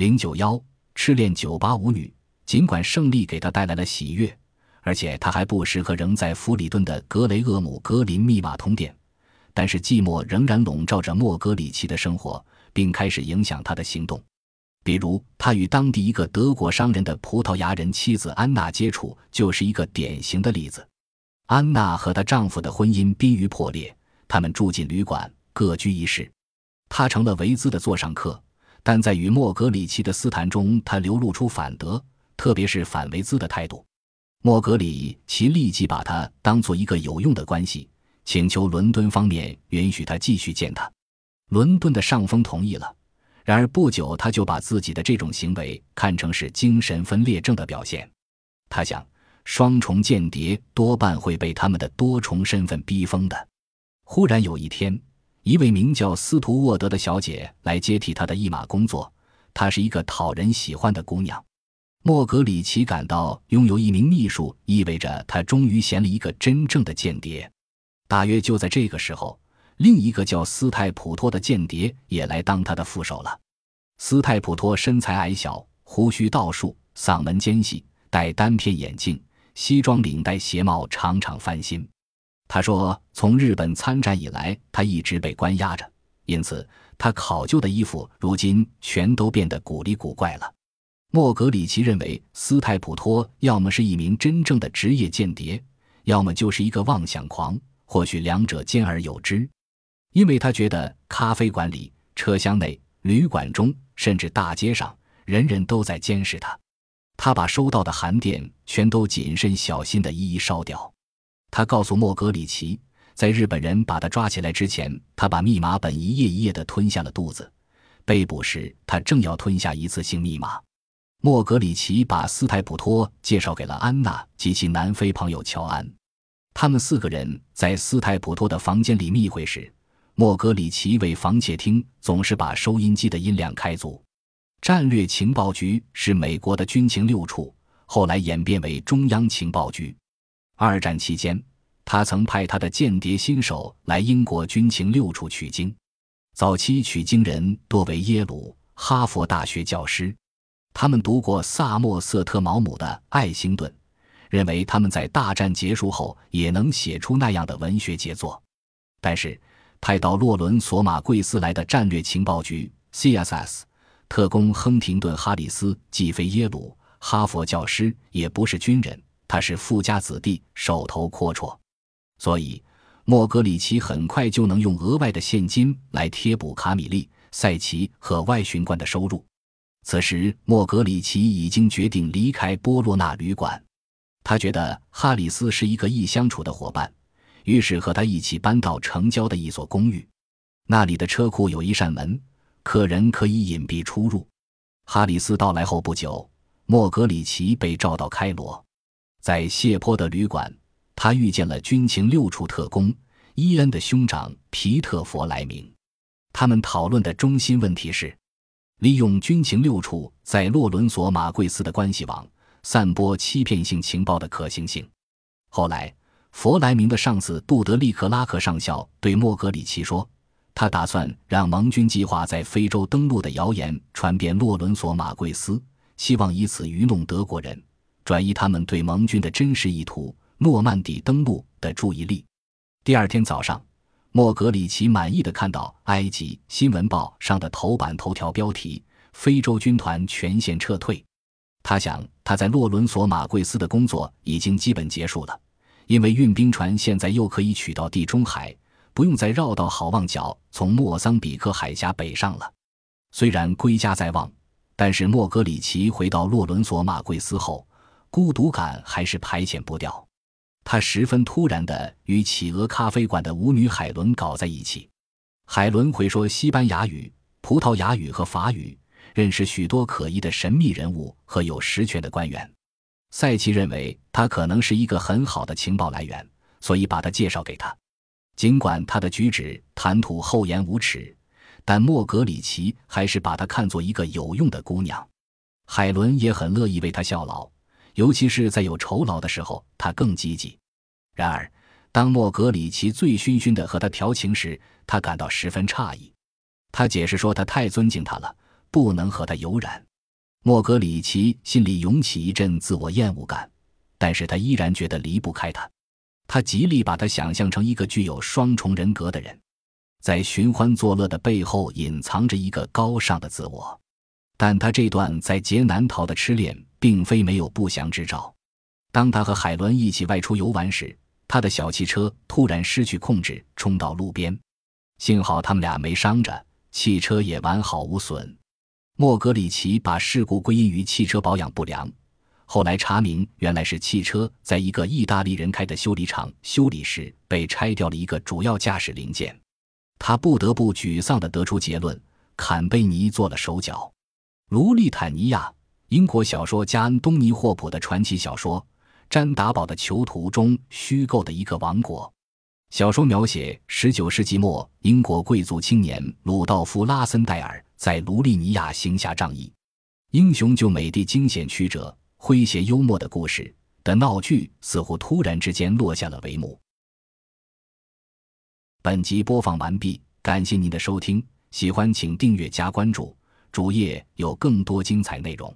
零九幺痴恋酒吧舞女。尽管胜利给他带来了喜悦，而且他还不时和仍在弗里顿的格雷厄姆格林密码通电，但是寂寞仍然笼罩着莫格里奇的生活，并开始影响他的行动。比如，他与当地一个德国商人的葡萄牙人妻子安娜接触，就是一个典型的例子。安娜和她丈夫的婚姻濒于破裂，他们住进旅馆，各居一室。他成了维兹的座上客，但在与莫格里奇的私谈中，他流露出反德。特别是反维兹的态度，莫格里奇立即把他当做一个有用的关系，请求伦敦方面允许他继续见他。伦敦的上峰同意了，然而不久他就把自己的这种行为看成是精神分裂症的表现。他想，双重间谍多半会被他们的多重身份逼疯的。忽然有一天，一位名叫斯图沃德的小姐来接替他的一马工作，她是一个讨人喜欢的姑娘。莫格里奇感到拥有一名秘书意味着他终于衔了一个真正的间谍。大约就在这个时候，另一个叫斯泰普托的间谍也来当他的副手了。斯泰普托身材矮小，胡须倒竖，嗓门尖细，戴单片眼镜，西装领带鞋帽常常翻新。他说：“从日本参战以来，他一直被关押着，因此他考究的衣服如今全都变得古里古怪了。”莫格里奇认为斯泰普托要么是一名真正的职业间谍，要么就是一个妄想狂，或许两者兼而有之。因为他觉得咖啡馆里、车厢内、旅馆中，甚至大街上，人人都在监视他。他把收到的函电全都谨慎小心地一一烧掉。他告诉莫格里奇，在日本人把他抓起来之前，他把密码本一页一页地吞下了肚子。被捕时，他正要吞下一次性密码。莫格里奇把斯泰普托介绍给了安娜及其南非朋友乔安。他们四个人在斯泰普托的房间里密会时，莫格里奇为防窃听总是把收音机的音量开足。战略情报局是美国的军情六处，后来演变为中央情报局。二战期间，他曾派他的间谍新手来英国军情六处取经。早期取经人多为耶鲁、哈佛大学教师。他们读过萨默瑟特·毛姆的《爱星顿》，认为他们在大战结束后也能写出那样的文学杰作。但是，派到洛伦索马贵斯来的战略情报局 （CSS） 特工亨廷顿·哈里斯既非耶鲁、哈佛教师，也不是军人，他是富家子弟，手头阔绰，所以莫格里奇很快就能用额外的现金来贴补卡米利、塞奇和外巡官的收入。此时，莫格里奇已经决定离开波洛纳旅馆。他觉得哈里斯是一个易相处的伙伴，于是和他一起搬到城郊的一所公寓。那里的车库有一扇门，客人可以隐蔽出入。哈里斯到来后不久，莫格里奇被召到开罗，在谢坡的旅馆，他遇见了军情六处特工伊恩的兄长皮特·弗莱明。他们讨论的中心问题是。利用军情六处在洛伦索马贵斯的关系网散播欺骗性情报的可行性。后来，弗莱明的上司杜德利克拉克上校对莫格里奇说：“他打算让盟军计划在非洲登陆的谣言传遍洛伦索马贵斯，希望以此愚弄德国人，转移他们对盟军的真实意图——诺曼底登陆的注意力。”第二天早上。莫格里奇满意的看到埃及新闻报上的头版头条标题：“非洲军团全线撤退。”他想，他在洛伦索马贵斯的工作已经基本结束了，因为运兵船现在又可以取到地中海，不用再绕道好望角从莫桑比克海峡北上了。虽然归家在望，但是莫格里奇回到洛伦索马贵斯后，孤独感还是排遣不掉。他十分突然地与企鹅咖啡馆的舞女海伦搞在一起。海伦会说西班牙语、葡萄牙语和法语，认识许多可疑的神秘人物和有实权的官员。赛奇认为他可能是一个很好的情报来源，所以把他介绍给他。尽管他的举止谈吐厚颜无耻，但莫格里奇还是把他看作一个有用的姑娘。海伦也很乐意为他效劳。尤其是在有酬劳的时候，他更积极。然而，当莫格里奇醉醺醺地和他调情时，他感到十分诧异。他解释说，他太尊敬他了，不能和他有染。莫格里奇心里涌起一阵自我厌恶感，但是他依然觉得离不开他。他极力把他想象成一个具有双重人格的人，在寻欢作乐的背后隐藏着一个高尚的自我。但他这段在劫难逃的痴恋，并非没有不祥之兆。当他和海伦一起外出游玩时，他的小汽车突然失去控制，冲到路边。幸好他们俩没伤着，汽车也完好无损。莫格里奇把事故归因于汽车保养不良，后来查明原来是汽车在一个意大利人开的修理厂修理时被拆掉了一个主要驾驶零件。他不得不沮丧地得出结论：坎贝尼做了手脚。卢利坦尼亚，英国小说家安东尼·霍普的传奇小说《詹达堡的囚徒》中虚构的一个王国。小说描写19世纪末英国贵族青年鲁道夫·拉森戴尔在卢利尼亚行侠仗义、英雄救美的惊险曲折、诙谐幽默的故事的闹剧，似乎突然之间落下了帷幕。本集播放完毕，感谢您的收听，喜欢请订阅加关注，主页有更多精彩内容。